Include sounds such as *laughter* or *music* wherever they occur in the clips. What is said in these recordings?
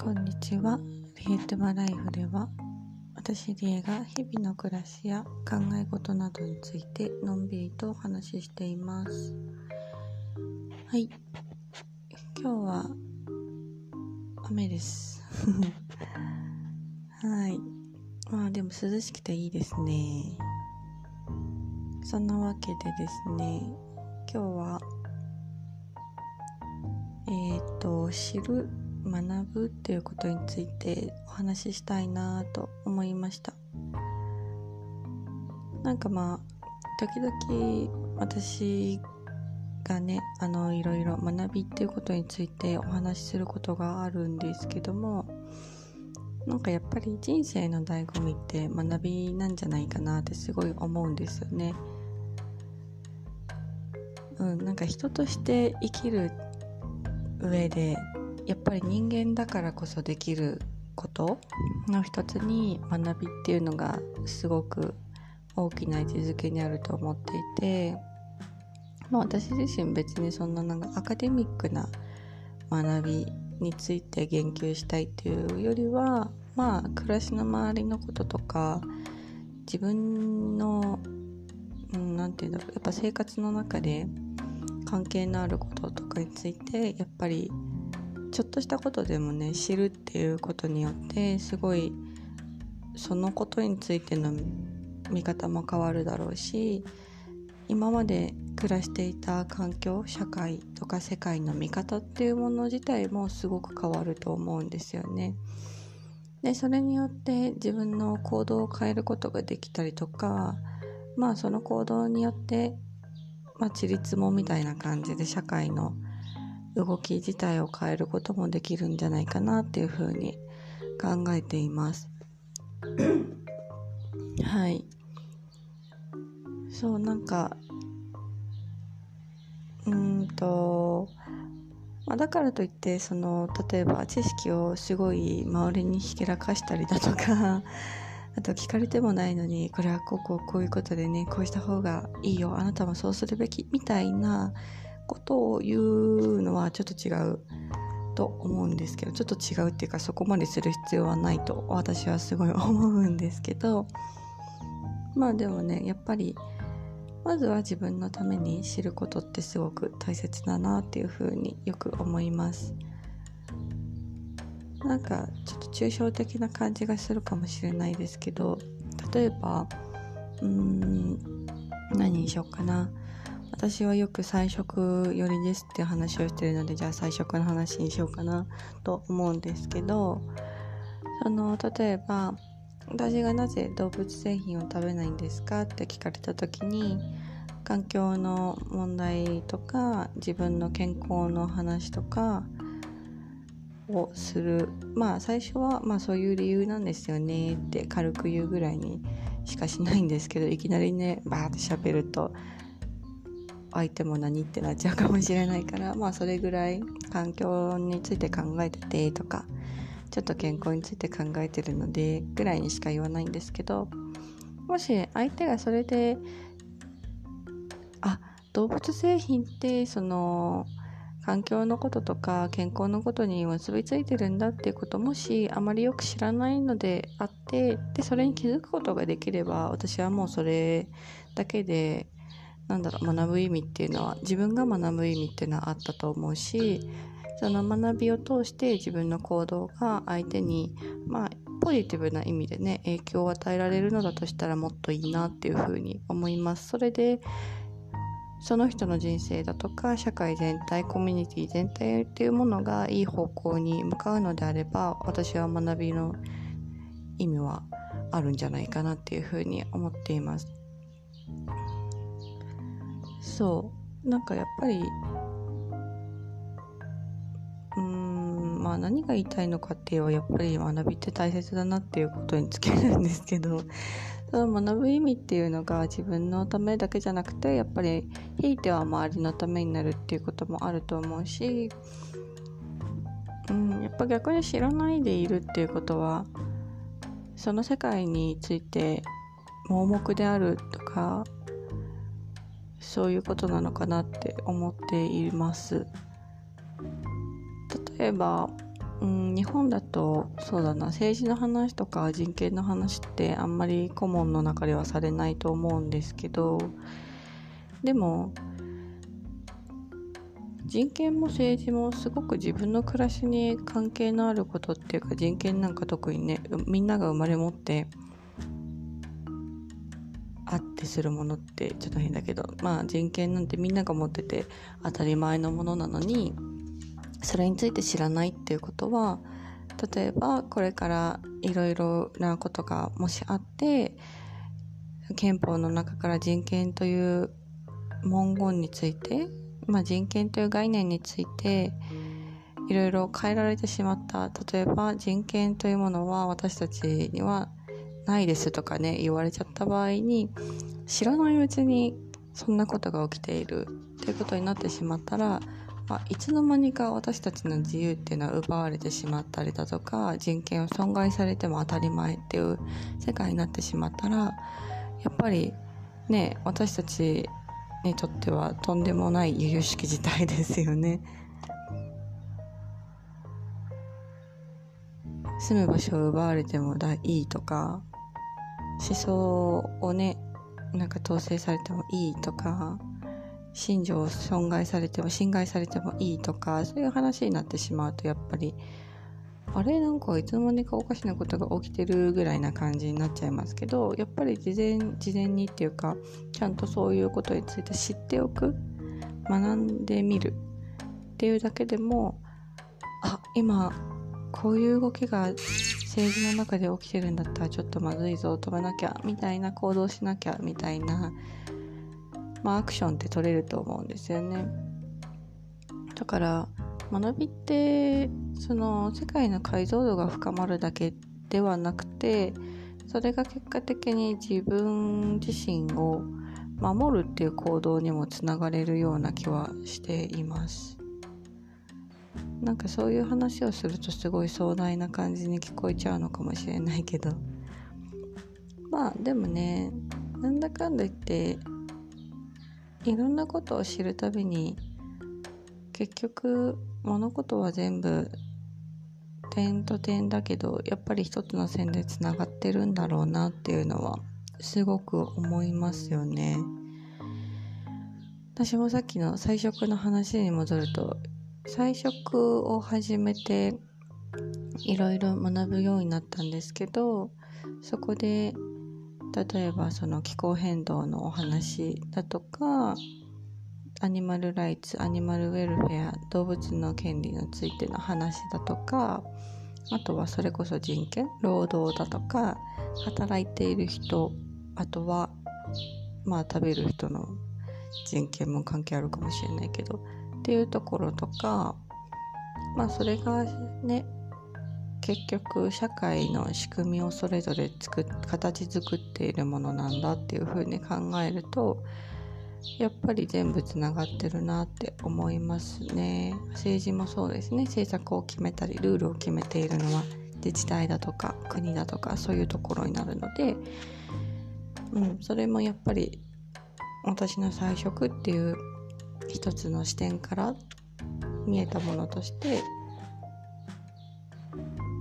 こんにちは。リエトマライフでは、私リエが日々の暮らしや考え事などについてのんびりとお話ししています。はい。今日は雨です。*laughs* はい。まあでも涼しくていいですね。そんなわけでですね、今日はえっ、と知る学ぶっていうことについてお話ししたいなと思いました。なんかまあ時々私がねあのいろいろ学びっていうことについてお話しすることがあるんですけどもなんかやっぱり人生の醍醐味って学びなんじゃないかなってすごい思うんですよね。うんなんか人として生きる上でやっぱり人間だからこそできることの一つに学びっていうのがすごく大きな位置づけにあると思っていて、まあ、私自身別にそんななんかアカデミックな学びについて言及したいっていうよりはまあ暮らしの周りのこととか自分の何、うん、て言うんだろうやっぱ生活の中で関係のあることとかについてやっぱりちょっとしたことでもね知るっていうことによってすごいそのことについての見方も変わるだろうし今まで暮らしていた環境社会とか世界の見方っていうもの自体もすごく変わると思うんですよね。でそれによって自分の行動を変えることができたりとかまあその行動によってまあ、ちりつもみたいな感じで社会の動き自体を変えることもできるんじゃないかなっていうふうに考えています。*coughs* はい。そう、なんか、うーんと、まあ、だからといって、その、例えば知識をすごい周りにひけらかしたりだとか、*laughs* あと聞かれてもないのにこれはこうこうこういうことでねこうした方がいいよあなたもそうするべきみたいなことを言うのはちょっと違うと思うんですけどちょっと違うっていうかそこまでする必要はないと私はすごい思うんですけどまあでもねやっぱりまずは自分のために知ることってすごく大切だなっていうふうによく思います。なんかちょっと抽象的な感じがするかもしれないですけど例えばうーん何にしようかな私はよく菜食寄りですっていう話をしてるのでじゃあ菜食の話にしようかなと思うんですけどその例えば私がなぜ動物製品を食べないんですかって聞かれた時に環境の問題とか自分の健康の話とかをする。まあ最初はまあそういう理由なんですよねって軽く言うぐらいにしかしないんですけどいきなりねバーって喋ると相手も何ってなっちゃうかもしれないから *laughs* まあそれぐらい環境について考えててとかちょっと健康について考えてるのでぐらいにしか言わないんですけどもし相手がそれであ動物製品ってその環境のこととか健康のことに結びついてるんだっていうこともしあまりよく知らないのであってでそれに気づくことができれば私はもうそれだけでなんだろう学ぶ意味っていうのは自分が学ぶ意味っていうのはあったと思うしその学びを通して自分の行動が相手にまあポジティブな意味でね影響を与えられるのだとしたらもっといいなっていうふうに思います。それでその人の人生だとか社会全体コミュニティ全体っていうものがいい方向に向かうのであれば私は学びの意味はあるんじゃないかなっていうふうに思っていますそう。なんかやっぱりうんまあ何が言いたいのかっていうのはやっぱり学びって大切だなっていうことにつけるんですけど *laughs* その学ぶ意味っていうのが自分のためだけじゃなくてやっぱりひいては周りのためになるっていうこともあると思うし、うん、やっぱ逆に知らないでいるっていうことはその世界について盲目であるとかそういうことなのかなって思っています。例えばうん、日本だとそうだな政治の話とか人権の話ってあんまり顧問の中ではされないと思うんですけどでも人権も政治もすごく自分の暮らしに関係のあることっていうか人権なんか特にねみんなが生まれ持ってあってするものってちょっと変だけどまあ人権なんてみんなが持ってて当たり前のものなのにそれについて知らないっていうことは例えばこれからいろいろなことがもしあって憲法の中から人権という文言についてまあ、人権という概念についていろいろ変えられてしまった。例えば人権というものは私たちにはないですとかね言われちゃった場合に知らないうちにそんなことが起きているということになってしまったら、まあ、いつの間にか私たちの自由っていうのは奪われてしまったりだとか人権を損害されても当たり前っていう世界になってしまったらやっぱりね私たちにとってはとんでもない由々しき事態ですよね。住む場所を奪われてもいいとか思想をねなんか統制されてもいいとか信条を損害されても侵害されてもいいとかそういう話になってしまうとやっぱりあれなんかいつの間にかおかしなことが起きてるぐらいな感じになっちゃいますけどやっぱり事前事前にっていうかちゃんとそういうことについて知っておく学んでみる。っていうだけでもあ今こういう動きが政治の中で起きてるんだったらちょっとまずいぞ止めなきゃみたいな行動しなきゃみたいなまあアクションって取れると思うんですよね。だから学びってその世界の解像度が深まるだけではなくてそれが結果的に自分自身を守るっていう行動にもつながれるような気はしています。なんかそういう話をするとすごい壮大な感じに聞こえちゃうのかもしれないけど *laughs* まあでもねなんだかんだ言っていろんなことを知るたびに結局物事は全部点と点だけどやっぱり一つの線でつながってるんだろうなっていうのはすごく思いますよね。私もさっきの菜食の話に戻ると菜食を始めていろいろ学ぶようになったんですけどそこで例えばその気候変動のお話だとかアニマルライツアニマルウェルフェア動物の権利についての話だとかあとはそれこそ人権労働だとか働いている人あとはまあ食べる人の人権も関係あるかもしれないけどっていうところとかまあそれがね結局社会の仕組みをそれぞれ作形作っているものなんだっていうふうに考えるとやっぱり全部つながってるなって思いますね。政治もそうですね。政策を決めたりルールを決めているのは自治体だとか国だとかそういうところになるので、うん、それもやっぱり私の菜食っていう一つの視点から見えたものとして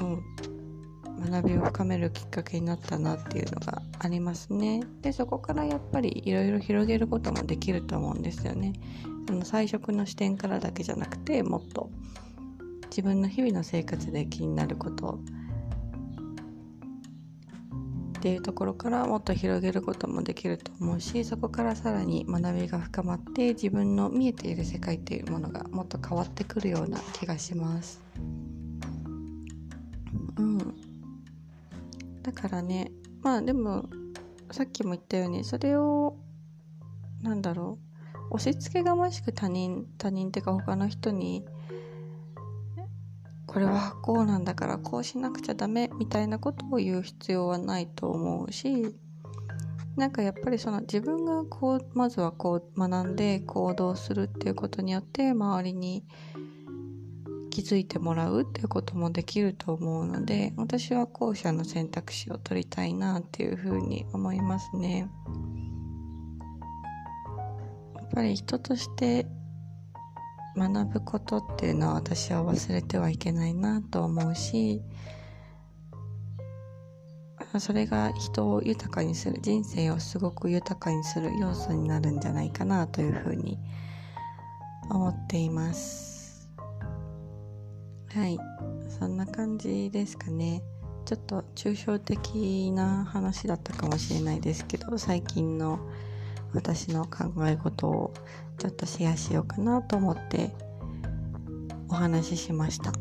うん学びを深めるきっかけになったなっていうのがありますね。でそこからやっぱりいろいろ広げることもできると思うんですよね。その菜食の視点からだけじゃなくてもっと自分の日々の生活で気になることっていうところからもっと広げることもできると思うしそこからさらに学びが深まって自分の見えている世界っていうものがもっと変わってくるような気がします。うんだからねまあでもさっきも言ったようにそれをなんだろう押し付けがましく他人他人っていうか他の人にこれはこうなんだからこうしなくちゃダメみたいなことを言う必要はないと思うしなんかやっぱりその自分がこうまずはこう学んで行動するっていうことによって周りに気づいてもらうっていうこともできると思うので私は後者の選択肢を取りたいなっていうふうに思いますね。やっぱり人として学ぶことっていうのは私は忘れてはいけないなと思うしそれが人を豊かにする人生をすごく豊かにする要素になるんじゃないかなというふうに思っています。はい。そんな感じですかね。ちょっと抽象的な話だったかもしれないですけど最近の私の考え事をちょっとシェアしようかなと思ってお話ししました。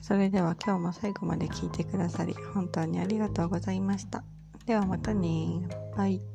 それでは今日も最後まで聞いてくださり本当にありがとうございました。ではまたねバイ。